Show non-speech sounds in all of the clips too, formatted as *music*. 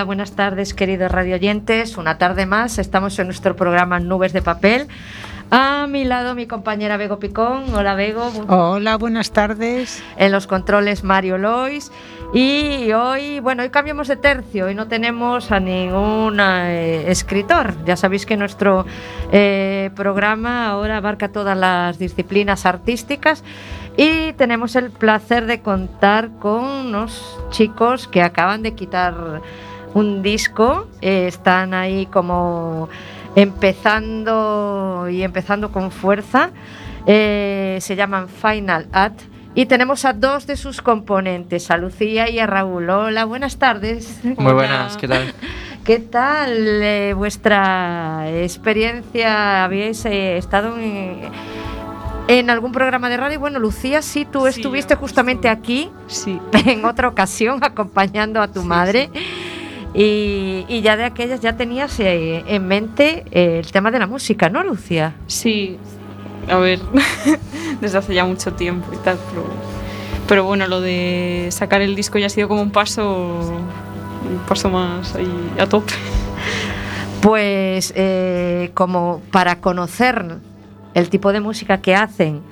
Hola, buenas tardes, queridos radioyentes. Una tarde más, estamos en nuestro programa Nubes de Papel. A mi lado mi compañera Bego Picón. Hola Bego. Hola, buenas tardes. En los controles Mario Lois. Y hoy, bueno, hoy cambiamos de tercio y no tenemos a ningún eh, escritor. Ya sabéis que nuestro eh, programa ahora abarca todas las disciplinas artísticas y tenemos el placer de contar con unos chicos que acaban de quitar un disco. Eh, están ahí como empezando y empezando con fuerza. Eh, se llaman Final At. Y tenemos a dos de sus componentes, a Lucía y a Raúl. Hola, buenas tardes. Muy buenas, ¿qué tal? *laughs* ¿Qué tal eh, vuestra experiencia? ¿Habéis eh, estado en, algún programa de radio? Bueno, Lucía, sí, tú estuviste justamente aquí, sí. *laughs* en otra ocasión, acompañando a tu madre. Y, ya de aquellas ya tenías eh, en mente eh, el tema de la música, ¿no, Lucia? Sí, a ver, *laughs* desde hace ya mucho tiempo y tal, pero, bueno, lo de sacar el disco ya ha sido como un paso, un paso más ahí a tope. Pues eh, como para conocer el tipo de música que hacen,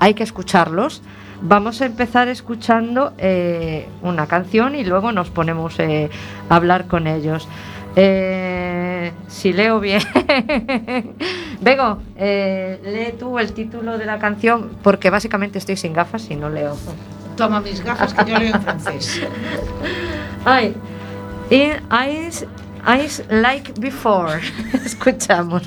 hay que escucharlos. Vamos a empezar escuchando eh, una canción y luego nos ponemos eh, a hablar con ellos. Eh, si leo bien. *laughs* Bego, lee tú el título de la canción porque básicamente estoy sin gafas y no leo. Toma mis gafas que yo leo en francés. *laughs* Ay, eyes, eyes like before. *laughs* Escuchamos.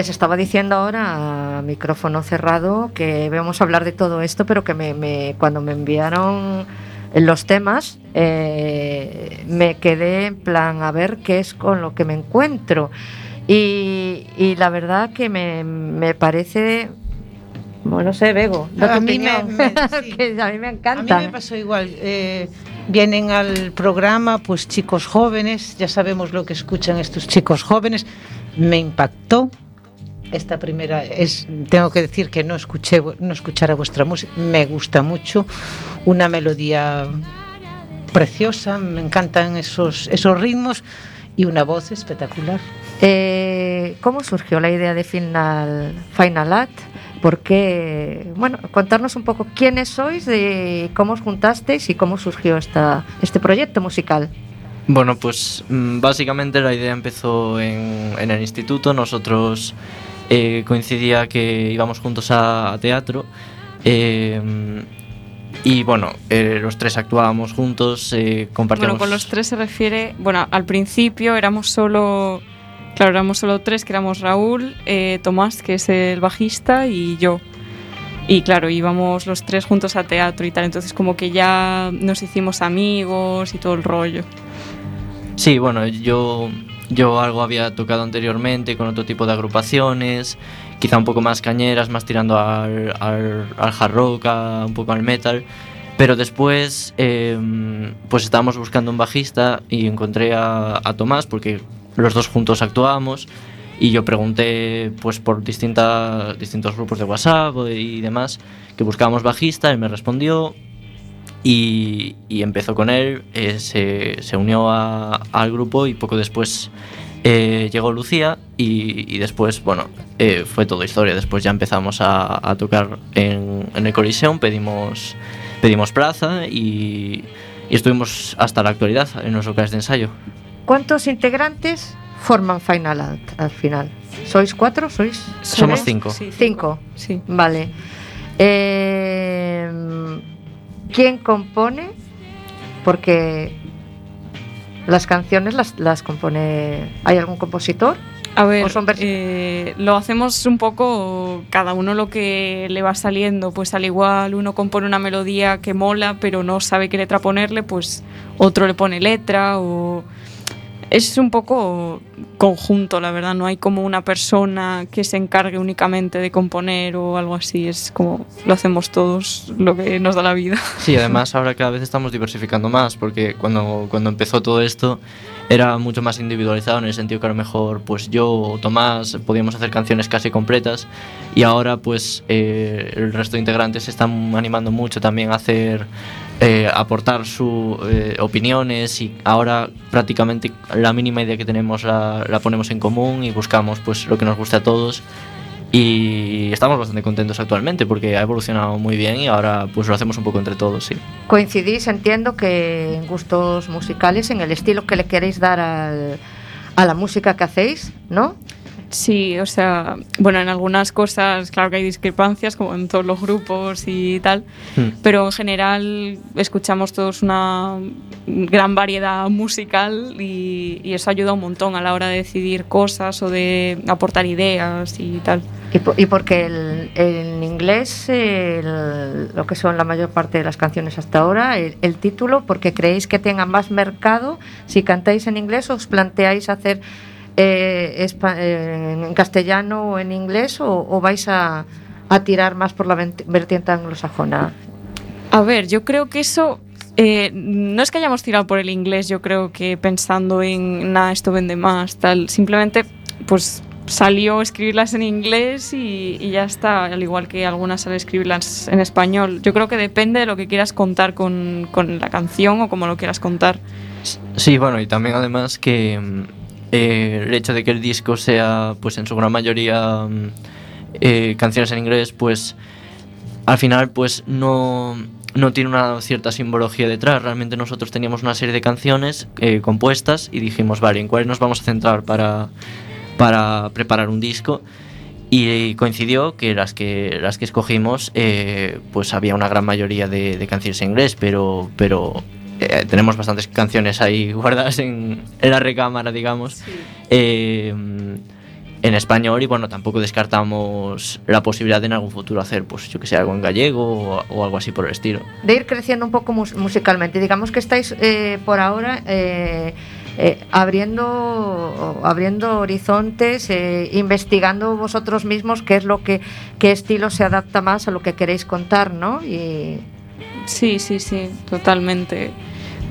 Les estaba diciendo ahora a micrófono cerrado que vamos a hablar de todo esto, pero que me, me- cuando me enviaron los temas eh, me quedé en plan a ver qué es con lo que me encuentro. Y, y la verdad que me, me parece, bueno, no sé, Bego, A mí me- opinión, me- *laughs* sí. que a mí me A mí encanta. me pasó igual. eh, vienen al programa pues chicos jóvenes, ya sabemos lo que escuchan estos chicos jóvenes. Me impactó esta primera es tengo que decir que no escuché no escuchara vuestra música, me gusta mucho, una melodía preciosa, me encantan esos esos ritmos y una voz espectacular. Eh, ¿Cómo surgió la idea de Final, Final Act? ¿Por qué? Bueno, contarnos un poco quiénes sois, de cómo os juntasteis y cómo surgió esta, este proyecto musical. Bueno, pues mm, básicamente la idea empezó en, en el instituto. Nosotros eh, coincidía que íbamos juntos a, a teatro. eh, y bueno, eh, los tres actuábamos juntos, compartíamos. Bueno, con los tres se refiere, bueno, al principio éramos solo, claro, éramos solo tres, que éramos Raúl, Tomás, que es el bajista, y yo. Y claro, íbamos los tres juntos a teatro y tal, entonces como que ya nos hicimos amigos y todo el rollo. Sí, bueno, yo, yo algo había tocado anteriormente con otro tipo de agrupaciones, quizá un poco más cañeras, más tirando al, al, al hard rock, a- un poco al metal. Pero después, eh, pues estábamos buscando un bajista y encontré a, a Tomás porque los dos juntos actuábamos y yo pregunté pues por distintas, distintos grupos de WhatsApp y demás que buscábamos bajista, él me respondió y, y empezó con él, eh, se, se unió a- al grupo y poco después eh, llegó Lucía y, y después, bueno, eh, fue toda historia. Después ya empezamos a, a tocar en, en el Coliseum, pedimos, pedimos plaza y, y estuvimos hasta la actualidad en los locales de ensayo. ¿Cuántos integrantes forman Final Act al final? ¿Sois cuatro? ¿Sois? Somos tres? cinco. Sí, Cinco. Sí. Vale. Eh, ¿Quién compone? Porque las canciones las, las compone. ¿Hay algún compositor? A ver, ¿O son vers- eh, lo hacemos un poco cada uno lo que le va saliendo. Pues al igual uno compone una melodía que mola, pero no sabe qué letra ponerle, pues otro le pone letra o... Es un poco conjunto, la verdad. No hay como una persona que se encargue únicamente de componer o algo así. Es como lo hacemos todos, lo que nos da la vida. Sí, además ahora cada vez estamos diversificando más, porque cuando, cuando empezó todo esto era mucho más individualizado en el sentido que a lo mejor pues yo o Tomás podíamos hacer canciones casi completas y ahora pues eh, el resto de integrantes se están animando mucho también a hacer eh, aportar sus eh, opiniones y ahora prácticamente la mínima idea que tenemos la, la, ponemos en común y buscamos pues lo que nos guste a todos y estamos bastante contentos actualmente porque ha evolucionado muy bien y ahora pues lo hacemos un poco entre todos, sí. Coincidís, entiendo que en gustos musicales, en el estilo que le queréis dar al, a la música que hacéis, ¿no? Sí, o sea, bueno, en algunas cosas, claro que hay discrepancias, como en todos los grupos y tal, Hmm. pero en general escuchamos todos una gran variedad musical y, y eso ayuda un montón a la hora de decidir cosas o de aportar ideas y tal. Y, po- y porque el, en inglés, el- lo que son la mayor parte de las canciones hasta ahora, el, el título, porque creéis que tenga más mercado, si cantáis en inglés, os planteáis hacer eh, eh, en castellano o en inglés, o, o vais a, a tirar más por la vertiente anglosajona. A ver, yo creo que eso eh, no es que hayamos tirado por el inglés, yo creo que pensando en, nada, esto vende más, tal, simplemente pues salió escribirlas en inglés y, y ya está, al igual que algunas sale escribirlas en español. Yo creo que depende de lo que quieras contar con, con la canción o como lo quieras contar. Sí, bueno, y también además que mm, eh, el hecho de que el disco sea, pues en su gran mayoría, mm, eh, canciones en inglés, pues al final, pues no, no tiene una cierta simbología detrás. Realmente nosotros teníamos una serie de canciones eh, compuestas y dijimos, vale, ¿en cuáles nos vamos a centrar para, para preparar un disco? y coincidió que las que, las que escogimos, pues había una gran mayoría de, de canciones en inglés, pero, pero eh, tenemos bastantes canciones ahí *laughs* guardadas en, en la recámara, digamos, eh, en español y bueno, tampoco descartamos la posibilidad de en algún futuro hacer, pues yo que sé, algo en gallego o, o algo así por el estilo. de ir creciendo un poco mus- musicalmente. Digamos que estáis eh, por ahora eh, eh, abriendo, abriendo horizontes, eh, investigando vosotros mismos qué es lo que, qué estilo se adapta más a lo que queréis contar, ¿no? Y Sí, sí, sí, totalmente.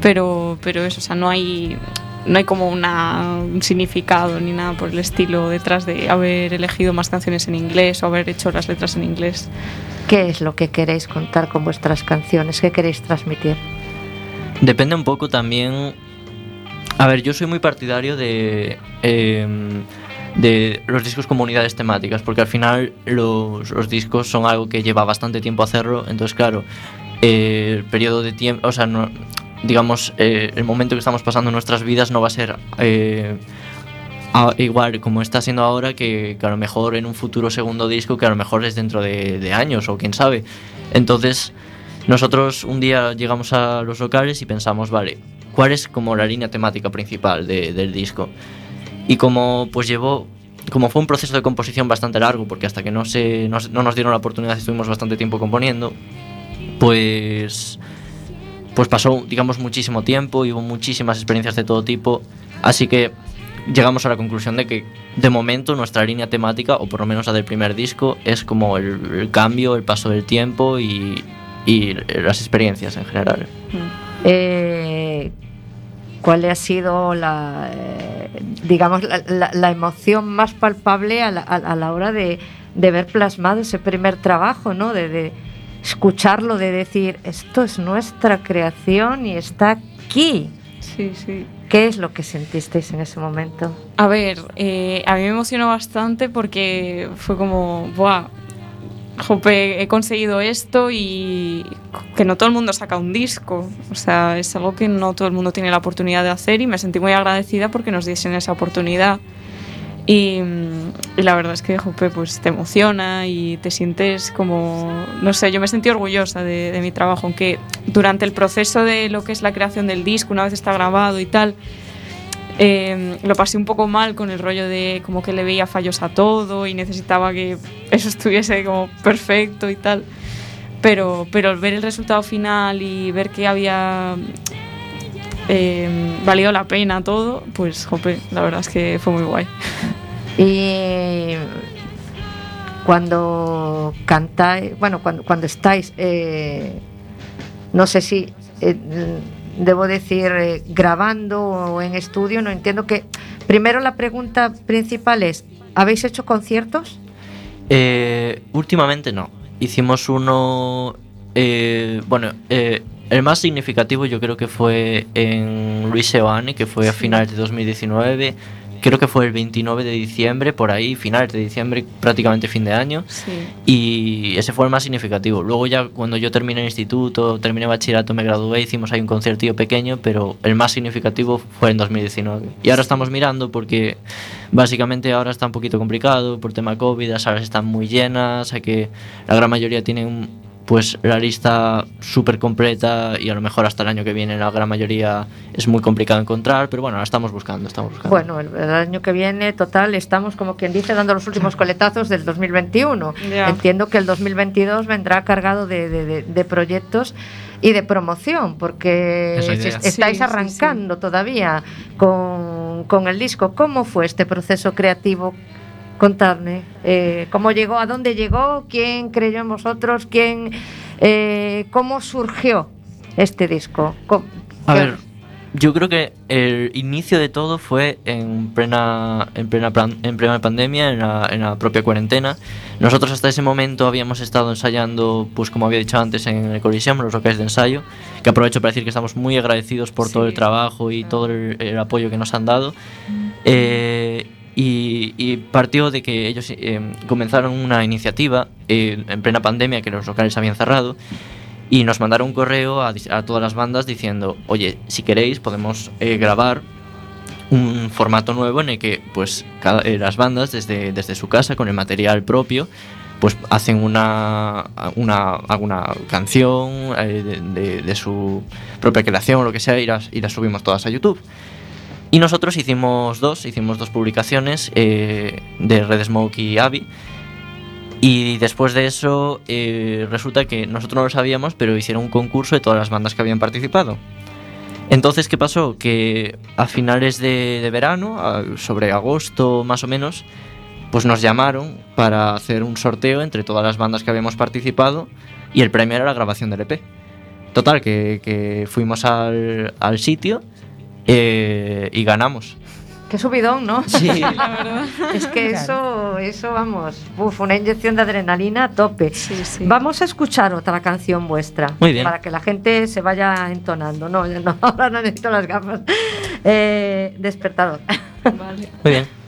Pero, pero eso, o sea, no hay, no hay como una, un significado ni nada por el estilo detrás de haber elegido más canciones en inglés o haber hecho las letras en inglés. qué es lo que queréis contar con vuestras canciones, qué queréis transmitir. Depende un poco también. A ver, yo soy muy partidario de. em, de los discos como unidades temáticas, porque al final los, los discos son algo que lleva bastante tiempo hacerlo, entonces claro, eh, el periodo de tiempo, o sea, no- digamos, eh, el momento que estamos pasando en nuestras vidas no va a ser eh, igual como está siendo ahora, que, a lo mejor en un futuro segundo disco, que a lo mejor es dentro de, años o quién sabe. Entonces, nosotros un día llegamos a los locales y pensamos, vale, ¿cuál es como la línea temática principal de- del disco? Y como pues llevó, como fue un proceso de composición bastante largo, porque hasta que no, se, no, no nos dieron la oportunidad estuvimos bastante tiempo componiendo, pues, pues pasó, digamos, muchísimo tiempo y hubo muchísimas experiencias de todo tipo, así que llegamos a la conclusión de que de momento nuestra línea temática, o por lo menos la del primer disco, es como el, cambio, el paso del tiempo y, las experiencias en general. Eh, ¿Cuál ha sido la, eh, digamos, la, emoción más palpable a la, hora de, ver plasmado ese primer trabajo, ¿no? De escucharlo, de decir, esto es nuestra creación y está aquí. Sí, sí. ¿Qué es lo que sentisteis en ese momento? A ver, eh, a mí me emocionó bastante porque fue como, ¡buah! Jope, he conseguido esto y que no todo el mundo saca un disco. O sea, es algo que no todo el mundo tiene la oportunidad de hacer y me sentí muy agradecida porque nos diesen esa oportunidad. Y, la verdad es que, jope, pues te emociona y te sientes como, no sé, yo me sentí orgullosa de, de mi trabajo, aunque durante el proceso de lo que es la creación del disco, una vez está grabado y tal, eh, lo pasé un poco mal con el rollo de como que le veía fallos a todo y necesitaba que eso estuviese como perfecto y tal. Pero, pero ver el resultado final y ver que había eh, valido la pena todo, pues jope, la verdad es que fue muy guay. Y cuando cantáis, bueno, cuando, cuando estáis, eh, no sé si eh, debo decir eh, grabando o en estudio, no entiendo que. Primero la pregunta principal es: ¿habéis hecho conciertos? Eh, últimamente no. Hicimos uno. eh, bueno, eh, el más significativo yo creo que fue en Luis Seoane, que fue a finales de 2019. Creo que fue el 29 de diciembre, por ahí, finales de diciembre, prácticamente fin de año. Sí. Y ese fue el más significativo. Luego ya cuando yo terminé el instituto, terminé bachillerato, me gradué, hicimos ahí un conciertillo pequeño, pero el más significativo fue en 2019. Y ahora estamos mirando porque básicamente ahora está un poquito complicado por tema COVID, las salas están muy llenas, hay que la gran mayoría tienen pues la lista súper completa y a lo mejor hasta el año que viene la gran mayoría es muy complicado encontrar, pero bueno, la estamos buscando, estamos buscando. Bueno, el, el año que viene, total, estamos como quien dice dando los últimos coletazos del 2021. Ya. Entiendo que el 2022 vendrá cargado de, de- de- de proyectos y de promoción, porque estáis Sí, sí, arrancando todavía con, con el disco. ¿Cómo fue este proceso creativo? Contadme, eh, ¿cómo llegó? ¿A dónde llegó? ¿Quién creyó en vosotros? ¿Quién, eh, ¿Cómo surgió este disco? ¿Cómo- A ver, yo creo que el inicio de todo fue en plena, en plena, en plena pandemia, en la, en la propia cuarentena. Nosotros hasta ese momento habíamos estado ensayando, pues como había dicho antes, en el Coliseum, los locales de ensayo, que aprovecho para decir que estamos muy agradecidos por todo el Sí. trabajo y todo el, el apoyo que nos han dado. Eh, y, y partió de que ellos eh, comenzaron una iniciativa eh, en plena pandemia, que los locales habían cerrado, y nos mandaron un correo a, a todas las bandas diciendo, oye, si queréis podemos eh, grabar un formato nuevo en el que pues cada, eh, las bandas desde, desde su casa con el material propio pues hacen una, una alguna canción eh, de, de- de su propia creación o lo que sea y las, y las subimos todas a YouTube. Y nosotros hicimos dos, hicimos dos publicaciones eh, de Red Smoke y Avi. Y después de eso, eh, resulta que nosotros no lo sabíamos, pero hicieron un concurso de todas las bandas que habían participado. Entonces, ¿qué pasó? Que a finales de, verano, sobre agosto más o menos, pues nos llamaron para hacer un sorteo entre todas las bandas que habíamos participado y el premio era la grabación del EP. Total, que, fuimos al sitio eh, y ganamos. Qué subidón, ¿no? Sí, *laughs* La verdad. Es que eso, eso vamos, uf, una inyección de adrenalina a tope. Sí, sí. Vamos a escuchar otra canción vuestra. Muy bien. Para que la gente se vaya entonando. No, ya no *laughs* ahora no necesito las gafas. Eh, despertador. Vale. muy bien.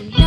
Nation.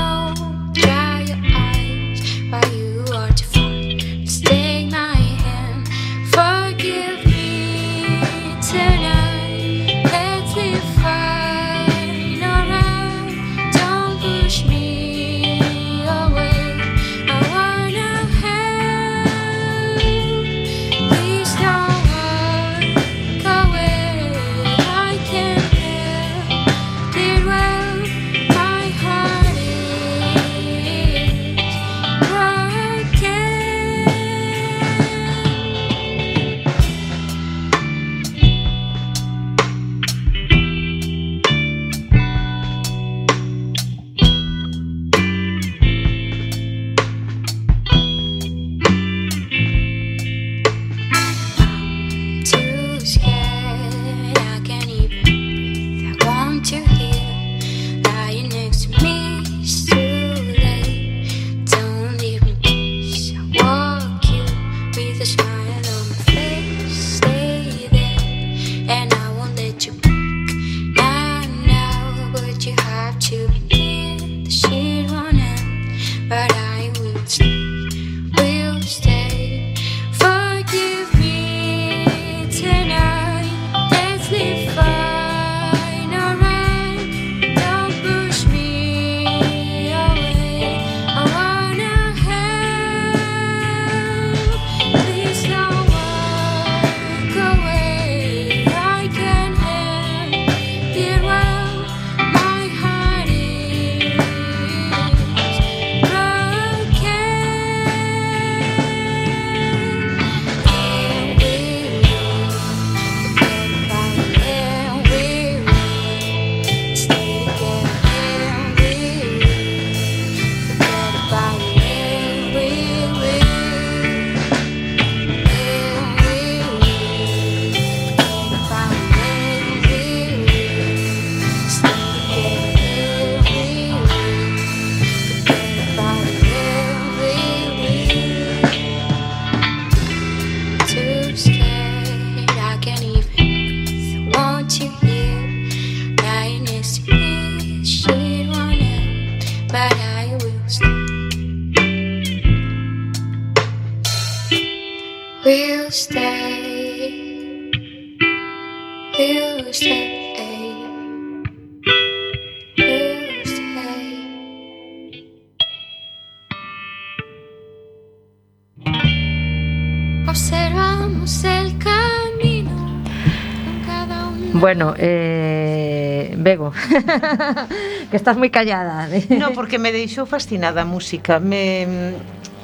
*laughs* que estás moi callada. no, porque me deixou fascinada a música, me,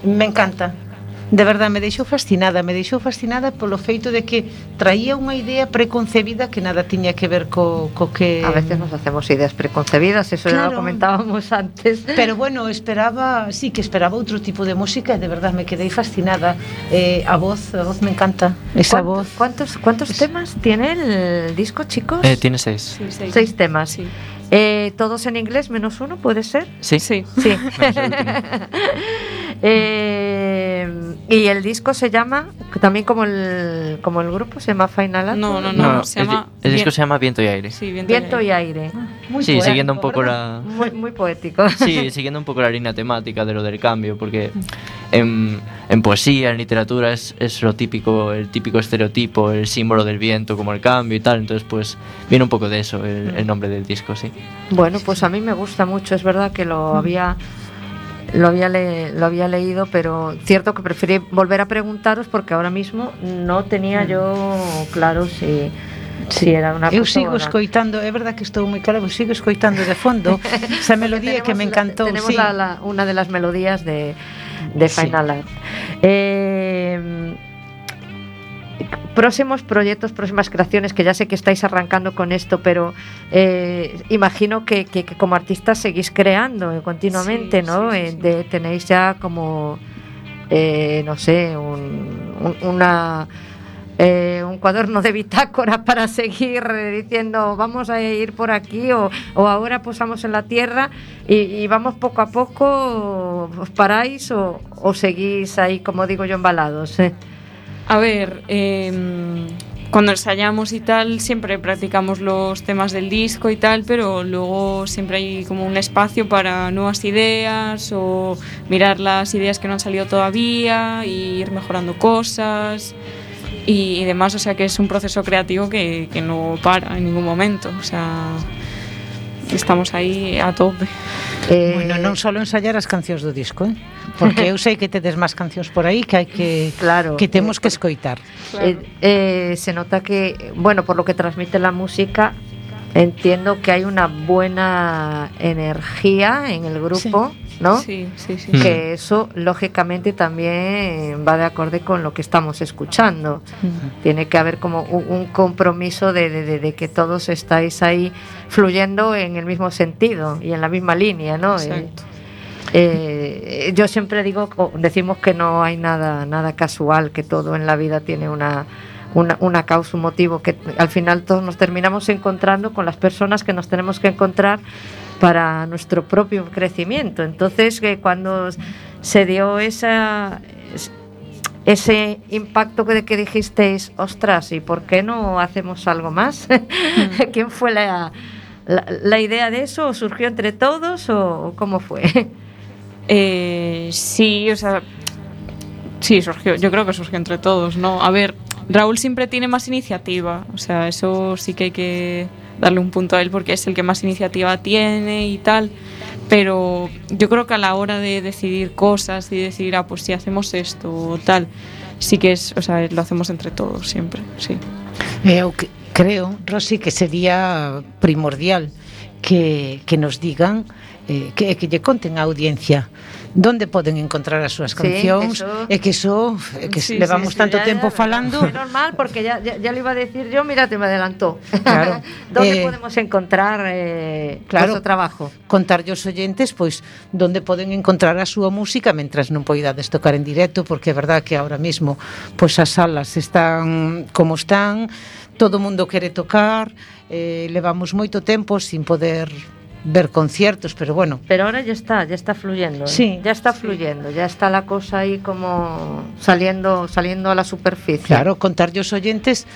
me encanta. De verdad me deixou fascinada, me deixou fascinada polo feito de que traía unha idea preconcebida que nada tiña que ver co, co que A veces nos hacemos ideas preconcebidas, eso ya lo comentábamos antes. Pero bueno, esperaba, sí que esperaba outro tipo de música e de verdad me quedei fascinada. Eh, a voz, a voz me encanta, esa ¿Cuánto- voz. ¿Cuántos, cuántos temas tiene el disco, chicos? Eh, tiene seis. Sí, seis. Seis temas. Sí. Eh, ¿Todos en inglés menos uno, puede ser? Sí. Sí. Sí. *laughs* *laughs* Eh, y el disco se llama, también como el, como el grupo, se llama Final Anthem. No, no, No, no, se el, llama el disco se llama Viento y Aire. Sí, viento, Viento y aire. Muy sí, poético, siguiendo un poco ¿verdad? la... Muy, muy poético. *laughs* Sí, siguiendo un poco la línea temática de lo del cambio, porque en, en poesía, en literatura es, es lo típico, el típico estereotipo, el símbolo del viento como el cambio y tal, entonces pues viene un poco de eso el, el nombre del disco, sí. Bueno, pues a mí me gusta mucho, es verdad que lo había Lo había, le, lo había leído, pero cierto que preferí volver a preguntaros porque ahora mismo no tenía mm. yo claro si... Si era una eu sigo escoitando, é verdad que estou moi claro, pois eu sigo escoitando de fondo *laughs* esa melodía que me encantou. La, tenemos sí. la, la, una de las melodías de, de Final sí. Art. Eh, próximos proyectos, próximas creaciones, que ya sé que estáis arrancando con esto, pero eh, imagino que, que- que como artistas seguís creando continuamente, Sí, ¿no? sí, Eh, sí. de- tenéis ya como, eh, no sé, un- un- una... eh, un cuaderno de bitácora *laughs* para seguir diciendo vamos a ir por aquí o, o ahora posamos en la tierra y, y vamos poco a poco, os paráis o, o seguís ahí, como digo yo, embalados. eh? A ver, eh, cuando ensayamos y tal, siempre practicamos los temas del disco y tal, pero luego siempre hay como un espacio para nuevas ideas o mirar las ideas que no han salido todavía, y ir mejorando cosas y, y demás. O sea que es un proceso creativo que, que no para en ningún momento. O sea estamos aí a tope. Eh, bueno, non só ensayar as cancións do disco, eh? porque eu sei que tedes máis cancións por aí que hai que *laughs* claro, que temos que escoitar. Claro. Eh, eh, se nota que, bueno, por lo que transmite la música, entiendo que hay una buena energía en el grupo. Sí. ¿No? Sí, sí, sí. Que eso, lógicamente, también va de acorde con lo que estamos escuchando. Tiene que haber como un, un compromiso de, de- que todos estáis ahí fluyendo en el mismo sentido y en la misma línea, ¿no? Eh, Exacto. eh, yo siempre digo, decimos que no hay nada, nada casual, que todo en la vida tiene una, una, una causa, un motivo, que al final todos nos terminamos encontrando con las personas que nos tenemos que encontrar para nuestro propio crecimiento. Entonces, que cuando se dio esa, es- ese impacto que- de que dijisteis, ostras, ¿y por qué no hacemos algo más? *laughs* ¿Quién fue la, la, la idea de eso? ¿O ¿Surgió entre todos o cómo fue? *laughs* Eh, sí, o sea, sí, surgió, yo creo que surgió entre todos, ¿no? A ver, Raúl siempre tiene más iniciativa, o sea, eso sí que hay que darle un punto a él porque es el que más iniciativa tiene y tal, pero yo creo que a la hora de decidir cosas y decir, ah, pues si hacemos esto o tal, sí que es, o sea, lo hacemos entre todos siempre, sí. Eh, Eu creo, Rosy, que sería primordial que, que nos digan, eh, que, que lle conten a audiencia donde poden encontrar as súas cancións sí, eso... e que eso que sí, levamos sí, sí, tanto ya, tempo ya, falando. É normal porque ya, ya, ya lo iba a decir yo, mira, te me adelantó. Claro. *laughs* donde eh, podemos encontrar eh, claro, o trabajo? Contar os oyentes pois donde poden encontrar a súa música mentras non poidades tocar en directo porque é verdad que ahora mismo pois as salas están como están, todo mundo quere tocar, eh, levamos moito tempo sin poder ver conciertos pero bueno Pero ahora ya está, ya está fluyendo. ¿eh? Sí, Ya está fluyendo, ya está la cosa ahí como saliendo, saliendo a la superficie. claro contarlle aos oyentes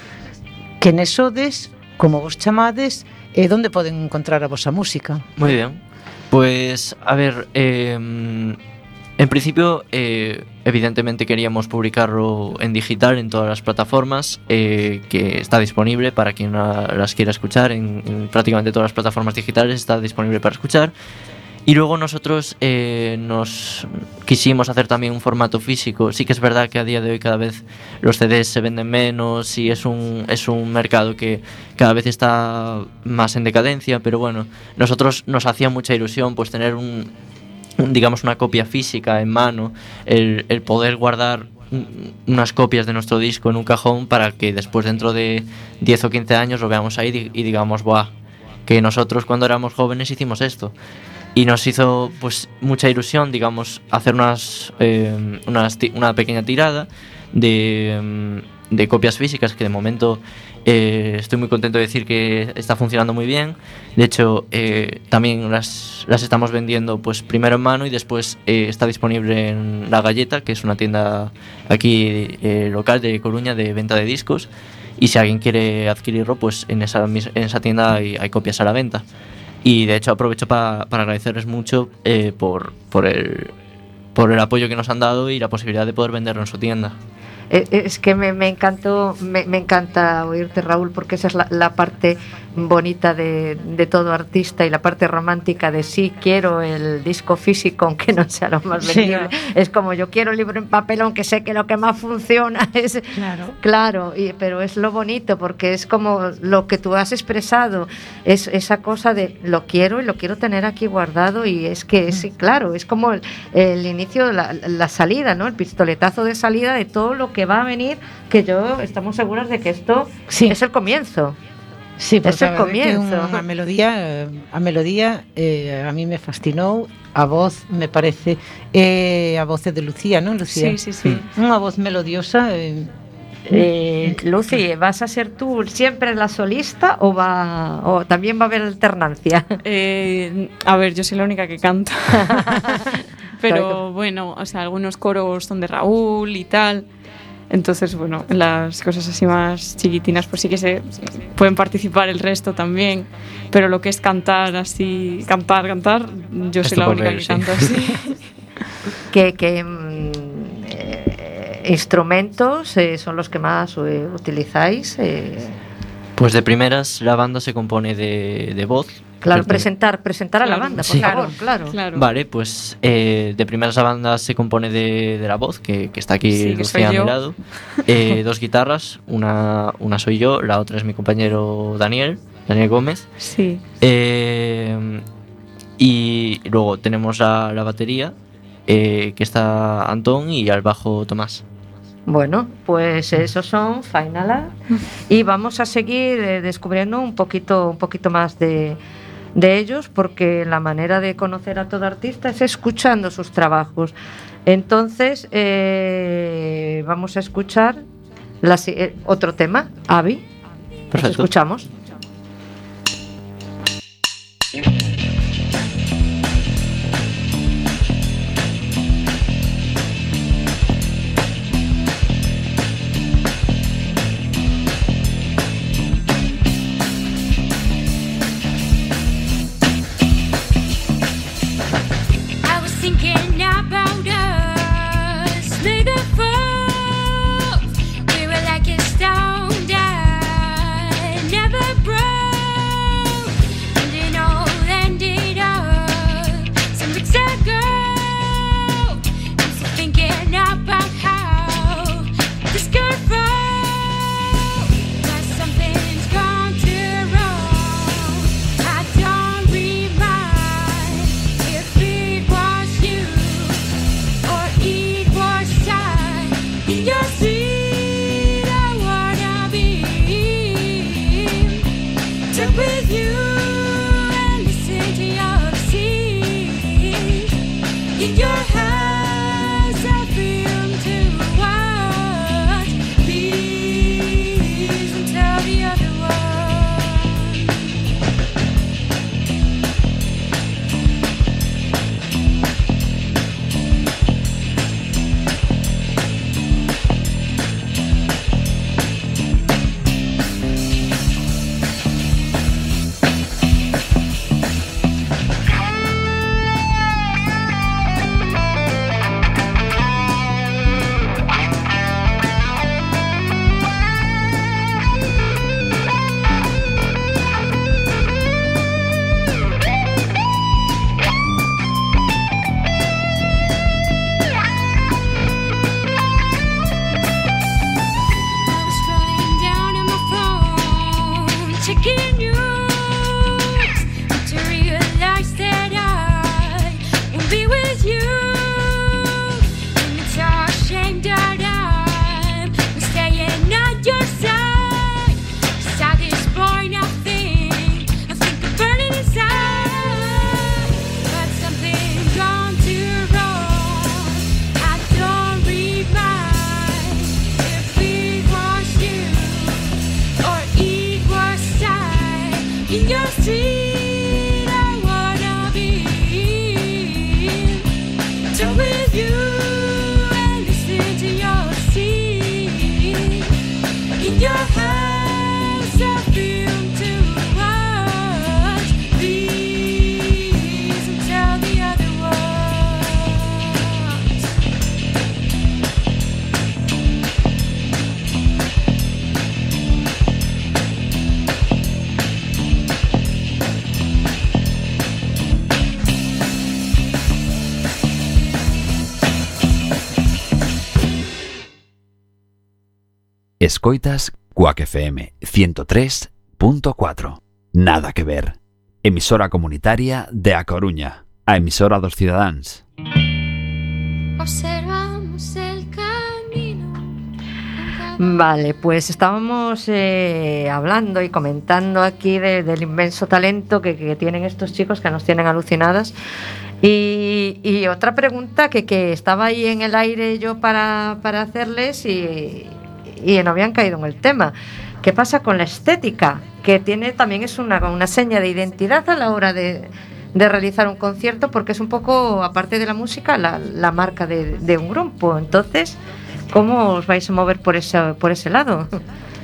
que nesodes como vos chamades e donde poden encontrar a vosa música Muy bien. Pues, a ver, eh, en principio, eh, evidentemente queríamos publicarlo en digital en todas las plataformas, eh, que está disponible para quien la- las quiera escuchar, en, en prácticamente todas las plataformas digitales está disponible para escuchar. Y luego nosotros eh, nos quisimos hacer también un formato físico. Sí que es verdad que a día de hoy cada vez los CDs se venden menos y es un, es un mercado que cada vez está más en decadencia, pero bueno, nosotros nos hacía mucha ilusión pues tener un, digamos una copia física en mano, el, poder guardar un- unas copias de nuestro disco en un cajón para que después dentro de 10 o 15 años lo veamos ahí y digamos, ¡buah! Que nosotros cuando éramos jóvenes hicimos esto. Y nos hizo pues mucha ilusión, digamos, hacer unas, eh, unas una pequeña tirada de, mm, de copias físicas que de momento eh, estoy muy contento de decir que está funcionando muy bien. De hecho, eh, también las, las estamos vendiendo pues primero en mano y después eh, está disponible en La Galleta, que es una tienda aquí eh, local de Coruña de venta de discos. Y si alguien quiere adquirirlo, pues en esa, en esa tienda hay, hay copias a la venta. Y de hecho aprovecho pa- para agradecerles mucho eh, por, por, el, por el apoyo que nos han dado y la posibilidad de poder venderlo en su tienda. Eh, Es que me, me encantó, me, me encanta oírte Raúl, porque esa es la, la parte bonita de, de todo artista y la parte romántica de sí quiero el disco físico aunque no sea lo más Sí. vendible. Es como yo quiero el libro en papel aunque sé que lo que más funciona *laughs* es Claro. Claro, y, pero es lo bonito porque es como lo que tú has expresado, es esa cosa de lo quiero y lo quiero tener aquí guardado y es que es, claro, es como el, el inicio, la, la salida, ¿no? El pistoletazo de salida de todo lo que va a venir, que yo estamos seguras de que esto Sí. es el comienzo. Sí, porque Es el a verdade que comienzo. unha melodía, a melodía eh, a mí me fascinou, a voz me parece eh, a voz de Lucía, non, Lucía? Sí, sí, sí. Unha voz melodiosa eh, Eh, Lucy, ¿vas a ser tú siempre la solista o va o también va a haber alternancia? *laughs* Eh, a ver, yo soy la única que canta. *laughs* Pero bueno, o sea, algunos coros son de Raúl y tal. Entonces, bueno, en las cosas así más chiquitinas, pues sí que se pueden participar el resto también. Pero lo que es cantar así, cantar, cantar, yo soy la única que sí. canta así. *laughs* ¿Qué, qué, mm, eh, instrumentos eh, son los que más eh, utilizáis? Eh, Pues de primeras la banda se compone de, de voz. Claro, presentar, presentar a la banda, por sí. favor, claro. Claro. Vale, pues eh, de primeras la banda se compone de, de la voz, que, que está aquí Sí, que soy Lucía a mi yo. lado. *laughs* Eh, dos guitarras, una, una soy yo, la otra es mi compañero Daniel, Daniel Gómez. Sí. Eh, y luego tenemos la, la batería, eh, que está Antón, y al bajo Tomás. Bueno, pues esos son Final Art. *laughs* y vamos a seguir eh, descubriendo un poquito, un poquito más de, de ellos porque la manera de conocer a todo artista es escuchando sus trabajos. Entonces eh, vamos a escuchar la eh, otro tema, Avi. Nos escuchamos. Escoitas Cuac FM 103.4. Nada que ver. Emisora comunitaria de A Coruña, a emisora dos cidadáns. Observamos el camino. Vale, pues estábamos eh, hablando y comentando aquí de- del inmenso talento que, que tienen estos chicos que nos tienen alucinadas. Y, y otra pregunta que, que estaba ahí en el aire yo para, para hacerles y, y no habían caído en el tema. ¿Qué pasa con la estética? Que tiene también es una, una seña de identidad a la hora de, de realizar un concierto porque es un poco, aparte de la música, la, la marca de, de un grupo. Entonces, ¿cómo os vais a mover por ese, por ese lado?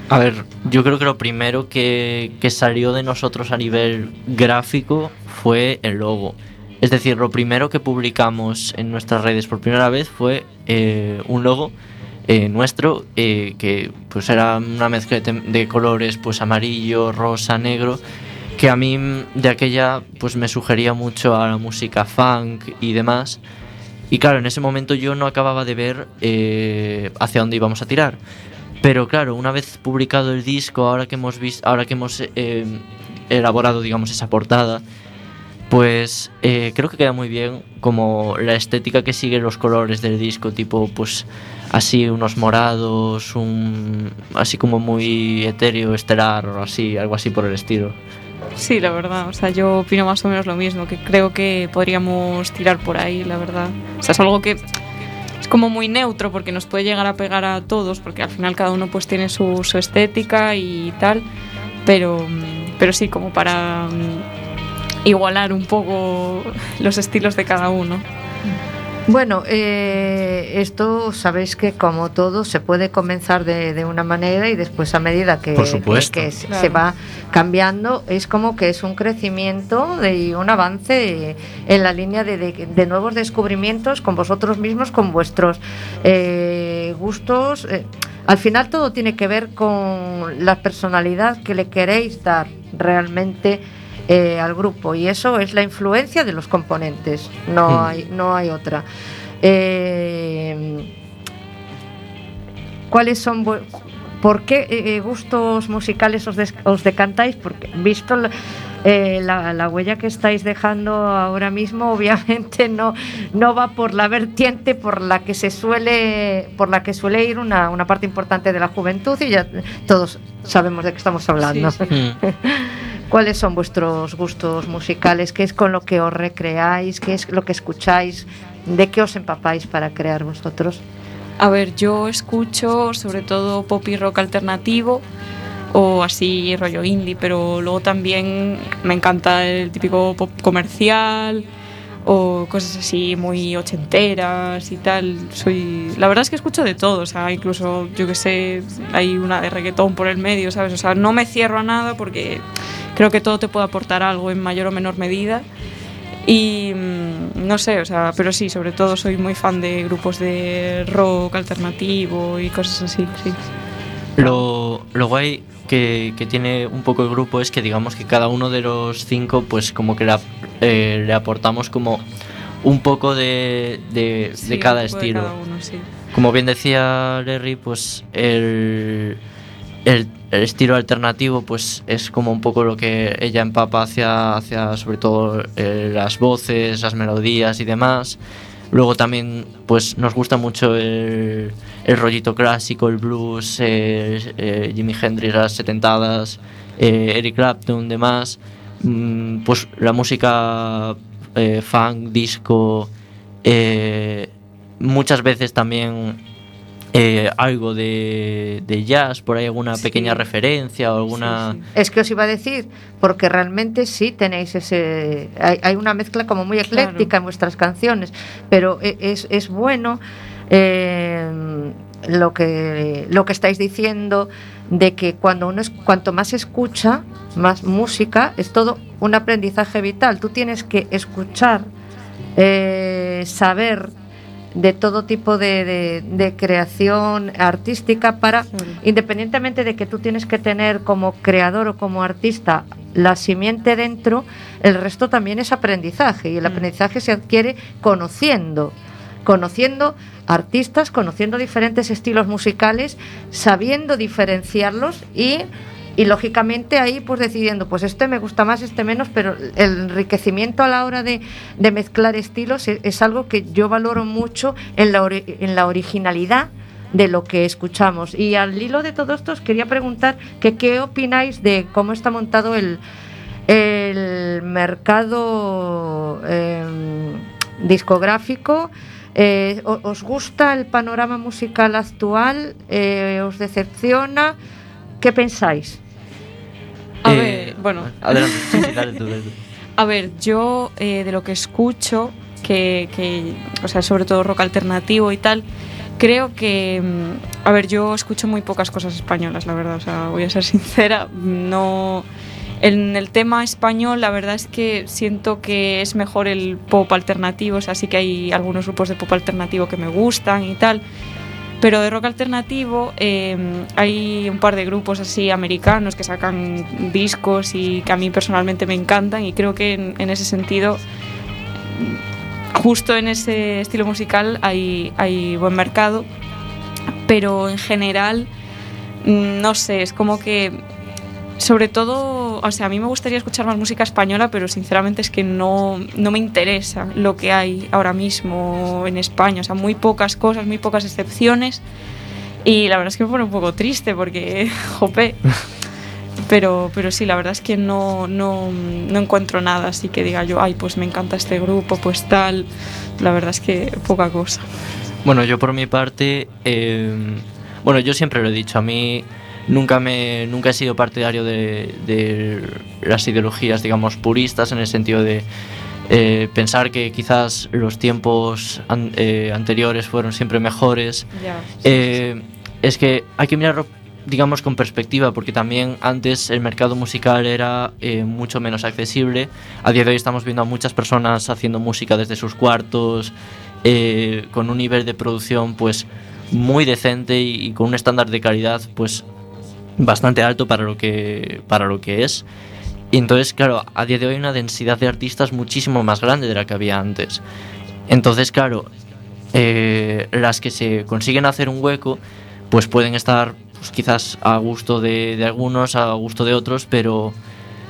A ver, yo creo que lo primero que, que salió de nosotros a nivel gráfico fue el logo. Es decir, lo primero que publicamos en nuestras redes por primera vez fue eh, un logo eh, nuestro eh, que pues era una mezcla de, colores pues amarillo, rosa, negro que a mí de aquella pues me sugería mucho a la música funk y demás. Y claro en ese momento yo no acababa de ver eh, hacia dónde íbamos a tirar. Pero claro, una vez publicado el disco, ahora que hemos visto, ahora que hemos eh, elaborado, digamos, esa portada, pues creo que queda muy bien como la estética que sigue los colores del disco, tipo, pues así unos morados, un así como muy etéreo, estelar o así, algo así por el estilo. Sí, la verdad. O sea, yo opino más o menos lo mismo, que creo que podríamos tirar por ahí, la verdad. O sea, es algo que es como muy neutro porque nos puede llegar a pegar a todos, porque al final cada uno pues tiene su, estética y tal. Pero, pero sí, como para mm, igualar un poco los estilos de cada uno. Bueno, eh, esto sabéis que como todo se puede comenzar de, de una manera y después a medida que, se- Claro. se va cambiando es como que es un crecimiento de- y un avance en la línea de, de- de nuevos descubrimientos con vosotros mismos, con vuestros eh, gustos. eh, al final todo tiene que ver con la personalidad que le queréis dar realmente eh, al grupo y eso es la influencia de los componentes, no, Mm. hay, no hay otra. Eh, ¿Cuáles son ¿Por qué eh, gustos musicales os, des- os decantáis? Porque visto la, eh, la- la huella que estáis dejando ahora mismo, *laughs* obviamente no, no va por la vertiente por la que se suele, por la que suele ir una, una parte importante de la juventud y ya todos sabemos de qué estamos hablando. Sí, sí. *laughs* ¿Cuáles son vuestros gustos musicales? ¿Qué es con lo que os recreáis? ¿Qué es lo que escucháis? ¿De qué os empapáis para crear vosotros? A ver, yo escucho sobre todo pop y rock alternativo o así rollo indie, pero luego también me encanta el típico pop comercial o cosas así muy ochenteras y tal. Soy, la verdad es que escucho de todo, o sea, incluso yo que sé, hay una de reggaetón por el medio, ¿sabes? O sea, no me cierro a nada porque creo que todo te puede aportar algo en mayor o menor medida. Y mm, no sé, o sea, pero sí, sobre todo soy muy fan de grupos de rock alternativo y cosas así, sí. Lo, lo guay que, que tiene un poco el grupo es que digamos que cada uno de los cinco pues como que le, eh, le aportamos como un poco de, de, Sí, de cada estilo. cada uno, sí. Como bien decía Larry, pues el, el, el estilo alternativo pues es como un poco lo que ella empapa hacia, hacia sobre todo eh, las voces, las melodías y demás. Luego también pues nos gusta mucho el, el rollito clásico, el blues, eh, eh, Jimi Hendrix, las setentadas, eh, Eric Clapton, demás. Mm, pues la música eh, funk, disco, eh, muchas veces también eh, algo de, de jazz, por ahí alguna Sí. pequeña referencia o alguna... Sí, sí. Es que os iba a decir, porque realmente sí tenéis ese. Hay, hay una mezcla como muy ecléctica Claro. en vuestras canciones, pero e- es, es bueno eh, lo, que, lo que estáis diciendo de que cuando uno es, cuanto más escucha, más música, es todo un aprendizaje vital. Tú tienes que escuchar, eh, saber de todo tipo de, de- de creación artística para independientemente de que tú tienes que tener como creador o como artista la simiente dentro, el resto también es aprendizaje y el Mm. aprendizaje se adquiere conociendo, conociendo artistas, conociendo diferentes estilos musicales, sabiendo diferenciarlos y, y lógicamente ahí pues decidiendo, pues este me gusta más, este menos, pero el enriquecimiento a la hora de, mezclar estilos es, es algo que yo valoro mucho en la, en la originalidad de lo que escuchamos. Y al hilo de todo esto os quería preguntar que qué opináis de cómo está montado el, mercado eh, discográfico. Eh, ¿Os gusta el panorama musical actual? Eh, ¿Os decepciona? ¿Qué pensáis? A Eh, ver, bueno. Adelante, sí, sí, dale tú, dale tú. *laughs* A ver, yo eh, de lo que escucho, que, que, o sea, sobre todo rock alternativo y tal, creo que, mm, a ver, yo escucho muy pocas cosas españolas, la verdad, o sea, voy a ser *laughs* sincera, no... En el tema español, la verdad es que siento que es mejor el pop alternativo, o sea, sí que hay algunos grupos de pop alternativo que me gustan y tal, pero de rock alternativo eh, hay un par de grupos así americanos que sacan discos y que a mí personalmente me encantan y creo que en, en ese sentido, justo en ese estilo musical hay, hay buen mercado, pero en general, mm, no sé, es como que sobre todo, o sea, a mí me gustaría escuchar más música española, pero sinceramente es que no, no me interesa lo que hay ahora mismo en España. O sea, muy pocas cosas, muy pocas excepciones. Y la verdad es que me pone un poco triste porque, *laughs* jope. Pero, pero sí, la verdad es que no, no, no encuentro nada así que diga yo, ay, pues me encanta este grupo, pues tal. La verdad es que poca cosa. Bueno, yo por mi parte, eh, bueno, yo siempre lo he dicho, a mí nunca me nunca he sido partidario de, de las ideologías, digamos, puristas en el sentido de eh, pensar que quizás los tiempos an- eh, anteriores fueron siempre mejores. Eh, es que hay que mirarlo, digamos, con perspectiva, porque también antes el mercado musical era mucho menos accesible. A día de hoy estamos viendo a muchas personas haciendo música desde sus cuartos, con un nivel de producción pues muy decente y, y con un estándar de calidad pues bastante alto para lo que para lo que es. Y entonces, claro, a día de hoy hay una densidad de artistas muchísimo más grande de la que había antes. Entonces, claro, eh, las que se consiguen hacer un hueco, pues pueden estar pues, quizás a gusto de, de algunos, a gusto de otros, pero,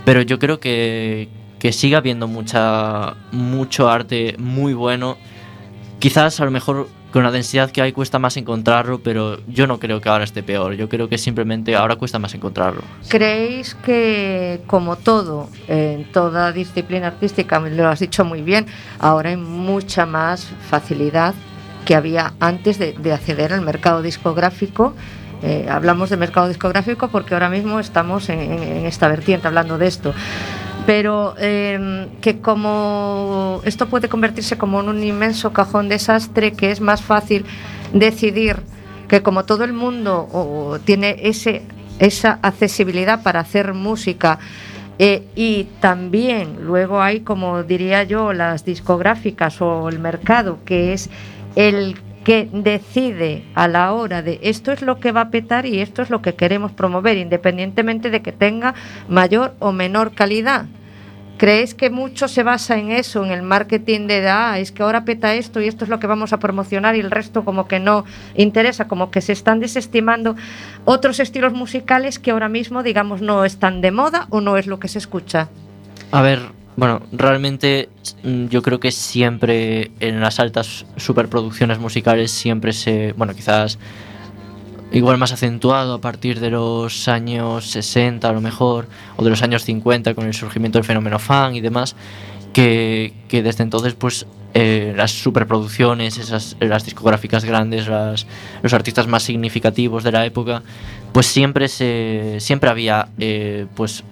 pero yo creo que, que sigue habiendo mucha, mucho arte muy bueno. Quizás a lo mejor con la densidad que hay cuesta más encontrarlo, pero yo no creo que ahora esté peor. Yo creo que simplemente ahora cuesta más encontrarlo. ¿Creéis que, como todo, en toda disciplina artística, lo has dicho muy bien, ahora hay mucha más facilidad que había antes de, de acceder al mercado discográfico? Eh, hablamos de mercado discográfico porque ahora mismo estamos en esta vertiente hablando de esto. Pero eh, que como esto puede convertirse como en un inmenso cajón desastre, que es más fácil decidir que como todo el mundo o, tiene ese, esa accesibilidad para hacer música eh, y también luego hay, como diría yo, las discográficas o el mercado, que es el que decide a la hora de esto es lo que va a petar y esto es lo que queremos promover, independientemente de que tenga mayor o menor calidad. ¿Creéis que mucho se basa en eso, en el marketing de ah, es que ahora peta esto y esto es lo que vamos a promocionar y el resto como que no interesa, como que se están desestimando otros estilos musicales que ahora mismo, digamos, no están de moda o no es lo que se escucha? A ver, bueno, realmente mm, yo creo que siempre en las altas superproducciones musicales siempre se, bueno, quizás igual más acentuado a partir de los años 60 a lo mejor, o de los años 50 con el surgimiento del fenómeno fan y demás, que, que desde entonces pues eh, las superproducciones, esas, las discográficas grandes, las, los artistas más significativos de la época, pues siempre, se, siempre había eh, pues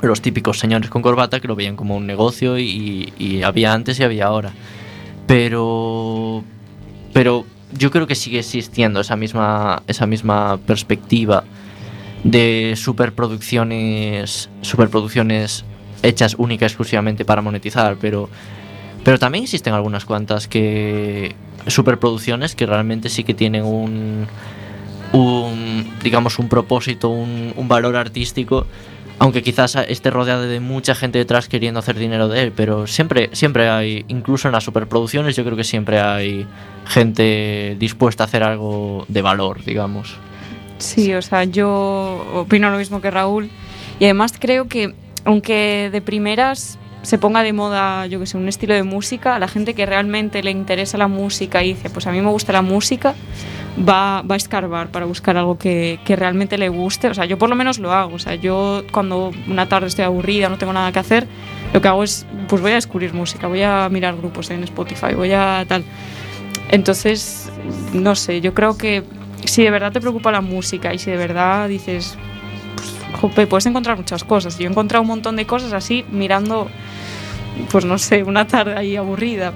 los típicos señores con corbata que lo veían como un negocio y, y había antes y había ahora. Pero, pero yo creo que sigue existiendo esa misma, esa misma perspectiva de superproducciones, superproducciones hechas única exclusivamente para monetizar, pero, pero también existen algunas cuantas que superproducciones que realmente sí que tienen un, un digamos un propósito, un valor artístico aunque quizás esté rodeado de mucha gente detrás queriendo hacer dinero de él, pero siempre, siempre hay, incluso en las superproducciones, yo creo que siempre hay gente dispuesta a hacer algo de valor, digamos. Sí, o sea, yo opino lo mismo que Raúl y además creo que aunque de primeras se ponga de moda, yo que sé, un estilo de música, a la gente que realmente le interesa la música y dice, pues a mí me gusta la música, va, va a escarbar para buscar algo que, que, realmente le guste. O sea, yo por lo menos lo hago. O sea, yo cuando una tarde estoy aburrida, no tengo nada que hacer, lo que hago es, pues voy a descubrir música, voy a mirar grupos en Spotify, voy a tal. Entonces, no sé, yo creo que si de verdad te preocupa la música y si de verdad dices, jope, puedes encontrar muchas cosas. Yo he encontrado un montón de cosas así mirando, pues no sé, una tarde ahí aburrida.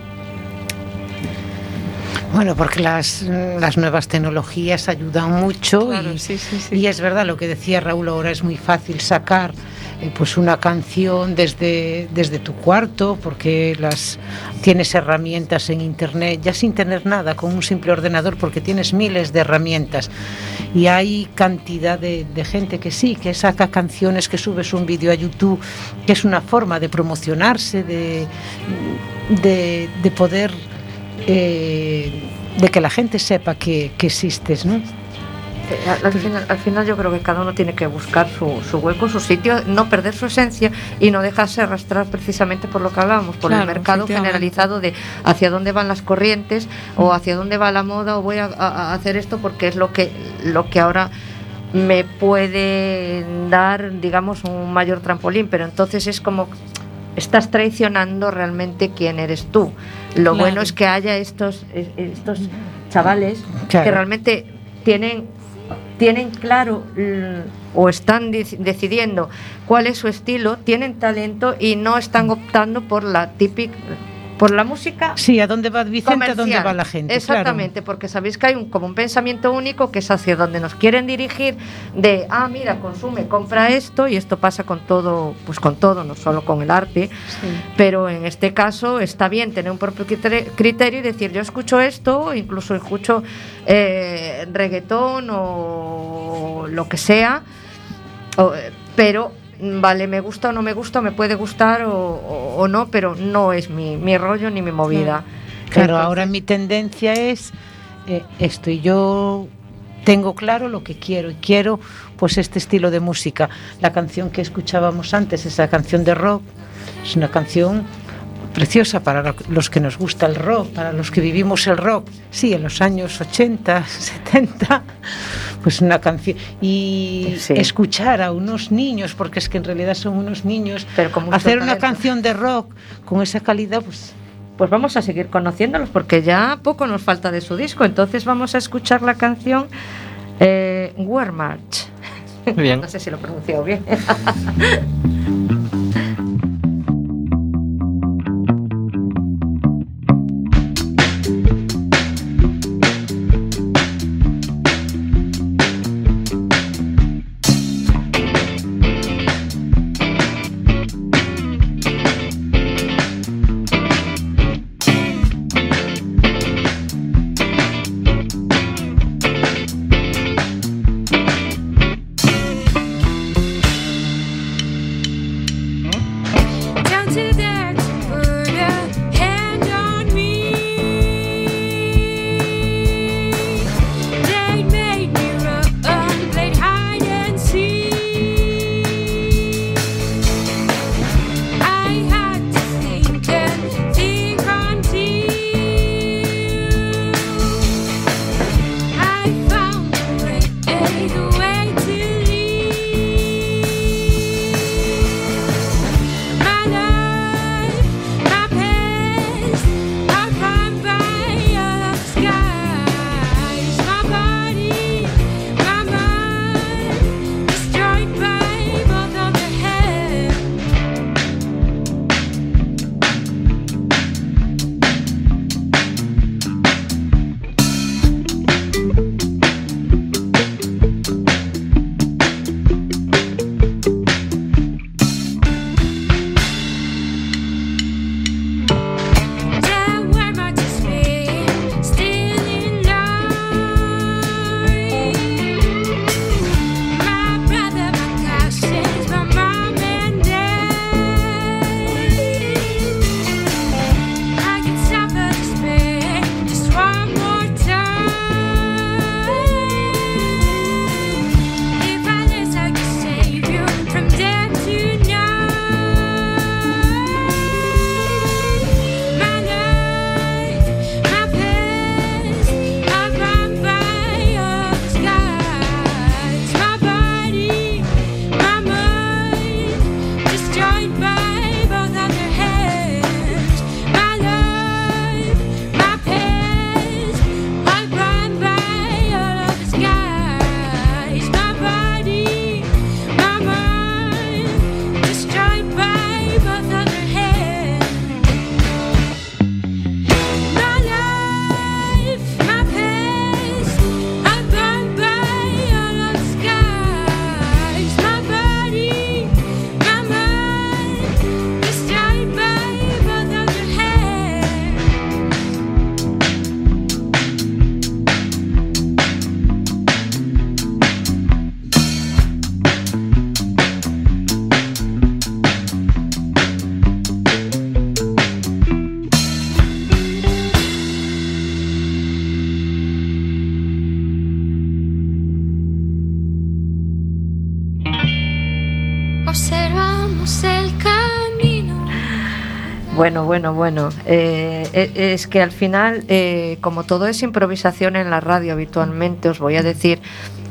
Bueno, porque las, las, nuevas tecnologías ayudan mucho Claro, y, sí, sí, sí. y es verdad lo que decía Raúl, ahora es muy fácil sacar eh, pues una canción desde, desde tu cuarto porque las tienes herramientas en internet, ya sin tener nada, con un simple ordenador porque tienes miles de herramientas y hay cantidad de, gente que sí, que saca canciones, que subes un vídeo a YouTube, que es una forma de promocionarse, de, de, de poder eh, de que la gente sepa que, que existes, ¿no? Al, al final, al final yo creo que cada uno tiene que buscar su, su hueco, su sitio, no perder su esencia y no dejarse arrastrar precisamente por lo que hablábamos, por el mercado generalizado de hacia dónde van las corrientes o hacia dónde va la moda o voy a, a- a hacer esto porque es lo que, lo que ahora me puede dar, digamos, un mayor trampolín, pero entonces es como estás traicionando realmente quién eres tú. Lo Claro. bueno es que haya estos, es- estos chavales Claro. que realmente tienen tienen claro mm, o están dec- decidiendo cuál es su estilo, tienen talento y no están optando por la típica por la música Sí, ¿a dónde va Vicente? ¿A dónde va la gente? Exactamente, porque sabéis que hay un, como un pensamiento único que es hacia donde nos quieren dirigir de, ah, mira, consume, compra esto y esto pasa con todo, pues con todo, no solo con el arte, pero en este caso está bien tener un propio criterio y decir, yo escucho esto, incluso escucho eh, reggaetón o lo que sea, o, eh, pero vale, me gusta o no me gusta, me puede gustar o, o- o no, pero no es mi, mi rollo ni mi movida. Claro, Entonces- ahora mi tendencia es eh, esto y yo tengo claro lo que quiero y quiero pues este estilo de música. La canción que escuchábamos antes, esa canción de rock, es una canción preciosa para lo- los que nos gusta el rock, para los que vivimos el rock. Sí, en los años 80, 70, pues una canción y Sí. escuchar a unos niños, porque es que en realidad son unos niños, Pero con hacer una talento. canción de rock con esa calidad, pues Pues vamos a seguir conociéndolos porque ya poco nos falta de su disco. Entonces vamos a escuchar la canción eh, War March. Bien. *laughs* No sé si lo he pronunciado bien. *laughs* observamos el camino. Bueno, bueno, bueno. Eh, e, es que al final, eh, como todo es improvisación en la radio habitualmente, os voy a decir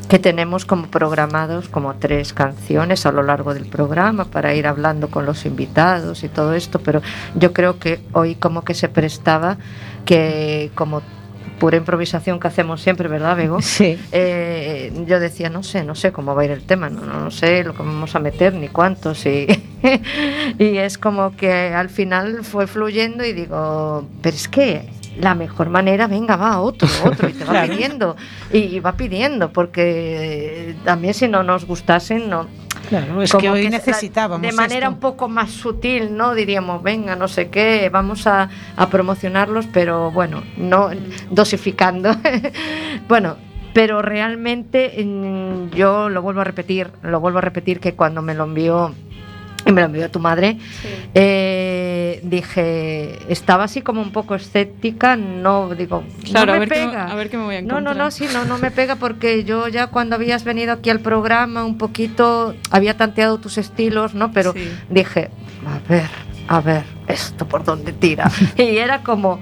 que tenemos como programados como tres canciones a lo largo del programa para ir hablando con los invitados y todo esto, pero yo creo que hoy como que se prestaba que como pura improvisación que hacemos siempre, ¿verdad, Bego? *laughs* Sí. Eh, yo decía, no sé, no sé cómo va a ir el tema, no, no, no sé lo que vamos a meter ni cuántos. Y, *laughs* y es como que al final fue fluyendo y digo, pero es que la mejor manera, venga, va, otro, otro, y te *laughs* va Claro. pidiendo, y, y va pidiendo, porque también si no nos gustasen, no. Claro, es como que hoy necesitábamos. De manera esto. un poco más sutil, ¿no? Diríamos, venga, no sé qué, vamos a, a promocionarlos, pero bueno, no dosificando. *laughs* bueno, pero realmente mm, yo lo vuelvo a repetir, lo vuelvo a repetir que cuando me lo envió, y *laughs* me lo envió tu madre, eh, dije, estaba así como un poco escéptica, no digo, Claro, no a, me ver qué, me- pega. a ver qué me voy a No, encontrar. no, no, sí, no, no me pega porque yo ya cuando habías venido aquí al programa un poquito había tanteado tus estilos, ¿no? Pero Sí. dije, a ver, a ver, esto por dónde tira. *laughs* y era como,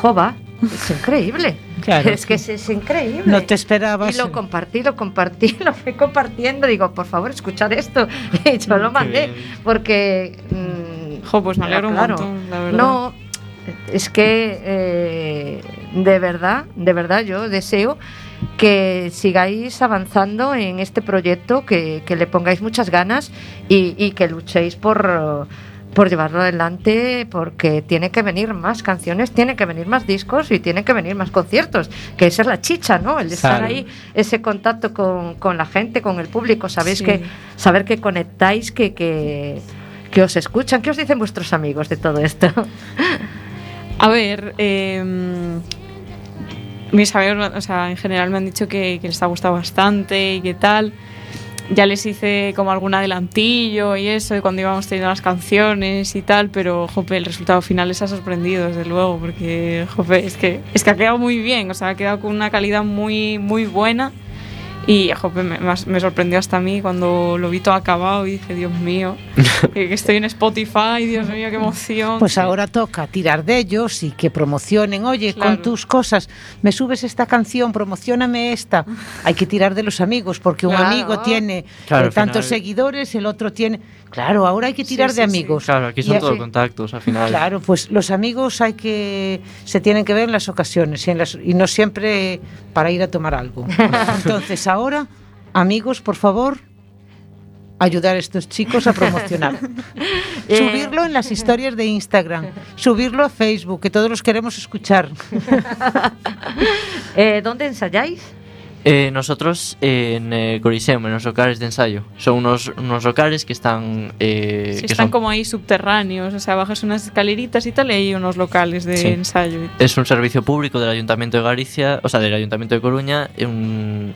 jova, es increíble. Claro. Es que es, es increíble. No te esperabas. Y lo compartí, lo compartí, *laughs* lo fui compartiendo. Digo, por favor, escuchar esto. *laughs* Y yo lo mandé. Porque. mm, Jo, pues me alegro un claro, montón, la verdad. No, es que eh, de verdad, de verdad yo deseo que sigáis avanzando en este proyecto, que, que le pongáis muchas ganas y, y que luchéis por, por llevarlo adelante, porque tiene que venir más canciones, tiene que venir más discos y tiene que venir más conciertos, que esa es la chicha, ¿no? El de estar ahí, ese contacto con, con la gente, con el público, sabéis Sí. que saber que conectáis, que, que, que os escuchan, ¿qué os dicen vuestros amigos de todo esto? *laughs* A ver, eh, mis amigos, o sea, en general me han dicho que, que les ha gustado bastante y que tal. Ya les hice como algún adelantillo y eso, de cuando íbamos teniendo las canciones y tal, pero jope, el resultado final les ha sorprendido, desde luego, porque jope, es que, es que ha quedado muy bien, o sea, ha quedado con una calidad muy, muy buena. Y jope, me, sorprendió hasta a mí cuando lo vi todo acabado y dije, Dios mío, *laughs* que estoy en Spotify, Dios mío, qué emoción. Pues ahora toca tirar de ellos y que promocionen. Oye, Claro. con tus cosas, me subes esta canción, promocioname esta. *laughs* Hay que tirar de los amigos, porque un Claro. amigo tiene Claro, eh, tantos final- seguidores, el otro tiene. Claro, ahora hay que tirar Sí, de sí, sí. amigos. Claro, aquí son todos contactos al final. Claro, pues los amigos hay que se tienen que ver en las ocasiones y, en las- y no siempre para ir a tomar algo. *laughs* Entonces ahora, amigos, por favor, ayudar a estos chicos a promocionar. *laughs* Eh. Subirlo en las historias de Instagram, subirlo a Facebook, que todos los queremos escuchar. *laughs* Eh, ¿Dónde ensayáis? Eh, nosotros eh, en eh, Coliseum, en os locales de ensayo Son unos, unos locales que están eh, sí, que Están son... como ahí subterráneos O sea, bajas unas escaleritas y tal Y hay unos locales de sí. ensayo Es un servicio público del Ayuntamiento de Galicia O sea, del Ayuntamiento de Coruña un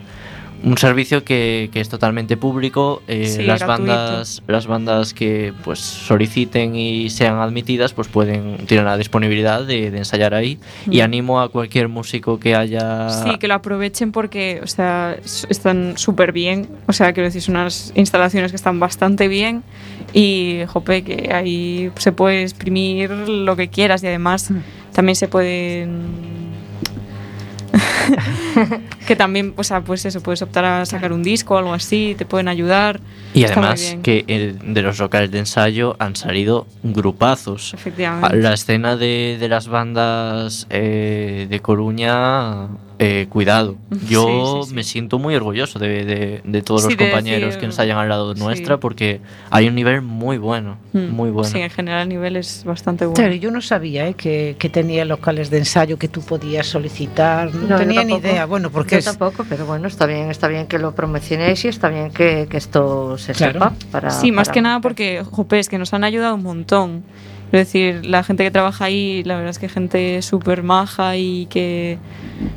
un servicio que, que es totalmente público. eh, Sí, las gratuito. bandas, las bandas que pues soliciten y sean admitidas, pues pueden tienen la disponibilidad de, de ensayar ahí. Y Mm. animo a cualquier músico que haya. Sí, que lo aprovechen porque, o sea, están súper bien. O sea, quiero decir, son unas instalaciones que están bastante bien. Y, jope, que ahí se puede exprimir lo que quieras y además también se pueden. *laughs* que también, o sea, pues eso, puedes optar a sacar un disco o algo así, te pueden ayudar. Y Está además que el- de los locales de ensayo han salido grupazos. Efectivamente. La escena de, de las bandas eh, de Coruña, eh, cuidado. *laughs* Yo Sí, sí, sí. me siento muy orgulloso de, de- de todos Sí, los compañeros decir- que ensayan al lado sí. nuestra porque hay un nivel muy bueno, Mm. muy bueno. Sí, en general el nivel es bastante bueno. Claro, yo no sabía eh, que, que tenía locales de ensayo que tú podías solicitar. No, No, tenía ni idea. Bueno, porque Yo es, tampoco, pero bueno, está bien, está bien que lo promocionéis y está bien que, que esto se Claro. sepa. Para, Sí, más para- que nada porque, jope, es que nos han ayudado un montón. Es decir, la gente que trabaja ahí, la verdad es que gente súper maja y que,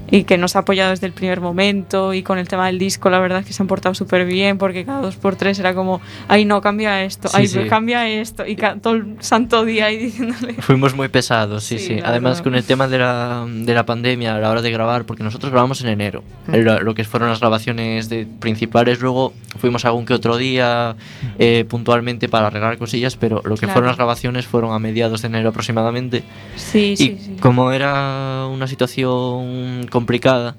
y que nos ha apoyado desde el primer momento. Y con el tema del disco, la verdad es que se han portado súper bien porque cada dos por tres era como, ay, no, cambia esto, Sí, ay, sí. cambia esto. Y todo el santo día ahí diciéndole. *laughs* Fuimos muy pesados, sí, Sí, sí. Además, verdad. con el tema de la, de la pandemia a la hora de grabar, porque nosotros grabamos en enero, lo, lo que fueron las grabaciones de, principales, luego fuimos algún que otro día eh, puntualmente para arreglar cosillas, pero lo que Claro. fueron las grabaciones fueron a mediados de enero aproximadamente. Sí, y sí, sí. Como era una situación complicada,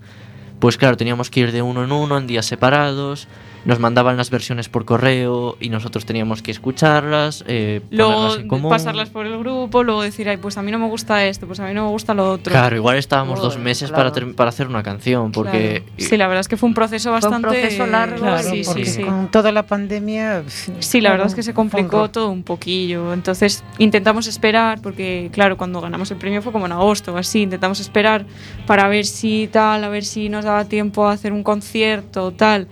pues claro, teníamos que ir de uno en uno, en días separados. Nos mandaban las versiones por correo y nosotros teníamos que escucharlas, eh, Luego ponerlas en común. pasarlas por el grupo, luego decir, ay, pues a mí no me gusta esto, pues a mí no me gusta lo otro. Claro, igual estábamos dos meses claro. para, para hacer una canción, porque Claro. Sí, la verdad es que fue un proceso Fue un bastante... proceso largo, Claro, sí, sí, porque sí. con toda la pandemia. Sí, la verdad es que se complicó todo un poquillo. Entonces intentamos esperar, porque claro, cuando ganamos el premio fue como en agosto así. Intentamos esperar para ver si tal, a ver si nos daba tiempo a hacer un concierto tal.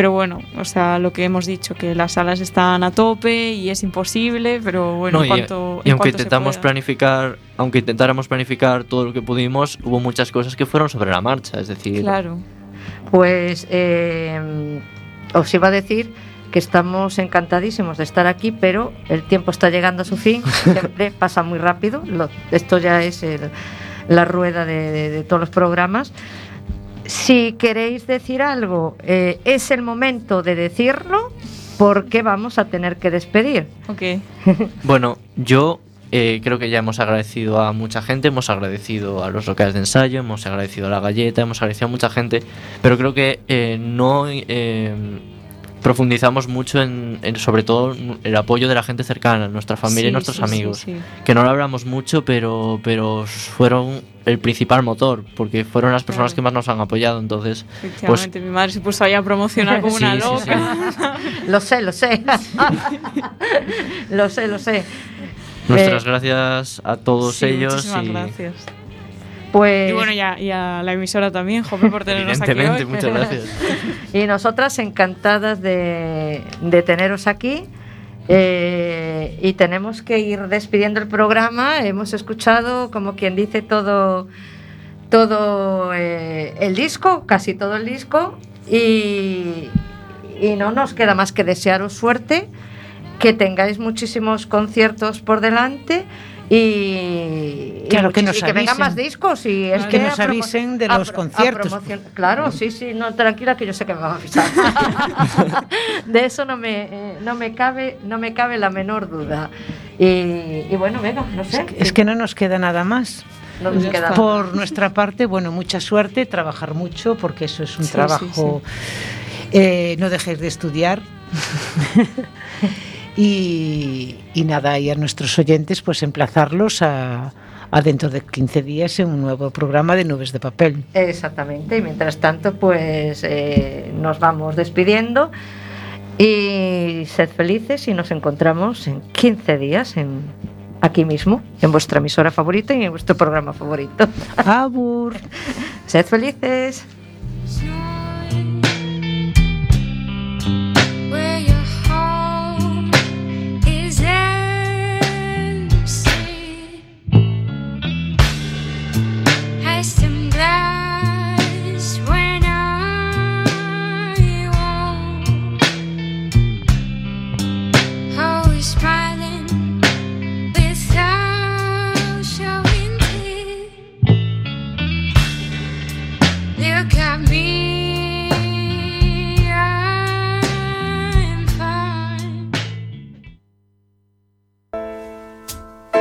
Pero bueno, o sea, lo que hemos dicho, que las salas están a tope y es imposible, pero bueno, No, en y, cuanto. y en aunque cuanto se intentamos pueda. planificar, aunque intentáramos planificar todo lo que pudimos, hubo muchas cosas que fueron sobre la marcha, es decir, Claro. Pues eh, os iba a decir que estamos encantadísimos de estar aquí, pero el tiempo está llegando a su fin, *laughs* siempre pasa muy rápido, lo- esto ya es el- la rueda de, de- de todos los programas. Si queréis decir algo, eh, es el momento de decirlo porque vamos a tener que despedir. Ok. *laughs* Bueno, yo eh, creo que ya hemos agradecido a mucha gente, hemos agradecido a los locales de ensayo, hemos agradecido a la galleta, hemos agradecido a mucha gente, pero creo que eh, no eh, profundizamos mucho en, en, sobre todo el apoyo de la gente cercana, nuestra familia y nuestros sí, amigos, sí. que no lo hablamos mucho, pero, pero fueron el principal motor, porque fueron las personas Claro. que más nos han apoyado, entonces Efectivamente, mi madre se puso ahí a promocionar como *laughs* una Sí, sí, sí. loca. Lo sé, lo sé. *laughs* lo sé, lo sé. nuestras Eh, gracias a todos Sí, ellos muchísimas y gracias. Pues Y bueno, ya, y a la emisora también, joder, por tenernos aquí evidentemente, hoy. muchas gracias. *laughs* Y nosotras encantadas de, de teneros aquí. Eh, y tenemos que ir despidiendo el programa. Hemos escuchado, como quien dice, todo, todo eh, el disco, casi todo el disco. Y, y no nos queda más que desearos suerte, que tengáis muchísimos conciertos por delante. Y, Claro, que nos y que vengan más discos y es Que que nos avisen de los conciertos. Claro, sí, sí, no, tranquila que yo sé que me van a avisar. *laughs* de eso no me, eh, no me cabe, no me cabe la menor duda. Y, y bueno, venga, no sé. Es que no nos queda nada más. no nos Ya queda. está. Por nuestra parte, bueno, mucha suerte, trabajar mucho, porque eso es un Sí, sí, trabajo. Eh, no dejéis de estudiar. *laughs* y, y nada, y a nuestros oyentes, pues emplazarlos a, a dentro de 15 días en un nuevo programa de Nubes de Papel. Exactamente, y mientras tanto, pues eh, nos vamos despidiendo. Y sed felices y nos encontramos en 15 días en, aquí mismo, en vuestra emisora favorita y en vuestro programa favorito. Abur. *laughs* sed felices.